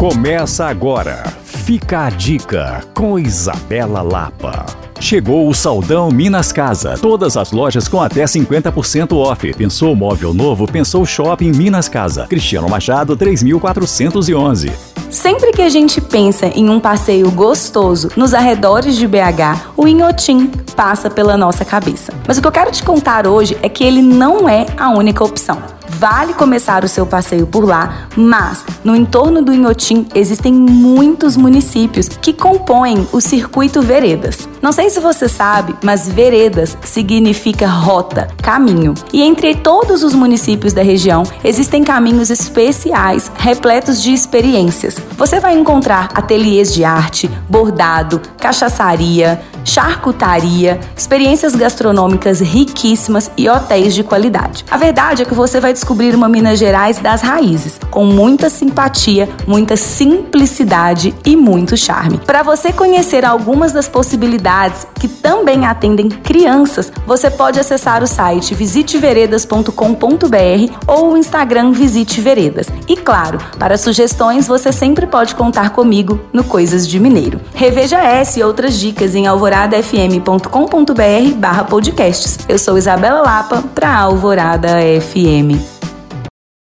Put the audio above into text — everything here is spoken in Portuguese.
Começa agora. Fica a dica com Isabela Lapa. Chegou o Saldão Minas Casa. Todas as lojas com até 50% off. Pensou móvel novo? Pensou shopping Minas Casa. Cristiano Machado 3411. Sempre que a gente pensa em um passeio gostoso nos arredores de BH, o Inhotim passa pela nossa cabeça. Mas o que eu quero te contar hoje é que ele não é a única opção. Vale começar o seu passeio por lá, mas no entorno do Inhotim existem muitos municípios que compõem o circuito Veredas. Não sei se você sabe, mas veredas significa rota, caminho. E entre todos os municípios da região existem caminhos especiais repletos de experiências. Você vai encontrar ateliês de arte, bordado, cachaçaria, charcutaria, experiências gastronômicas riquíssimas e hotéis de qualidade. A verdade é que você vai descobrir uma Minas Gerais das raízes, com muita simpatia, muita simplicidade e muito charme. Para você conhecer algumas das possibilidades que também atendem crianças, você pode acessar o site visiteveredas.com.br ou o Instagram Visite Veredas. E claro, para sugestões você sempre pode contar comigo no Coisas de Mineiro. Reveja essa e outras dicas em alvoradafm.com.br barra podcasts. Eu sou Isabela Lapa para Alvorada FM.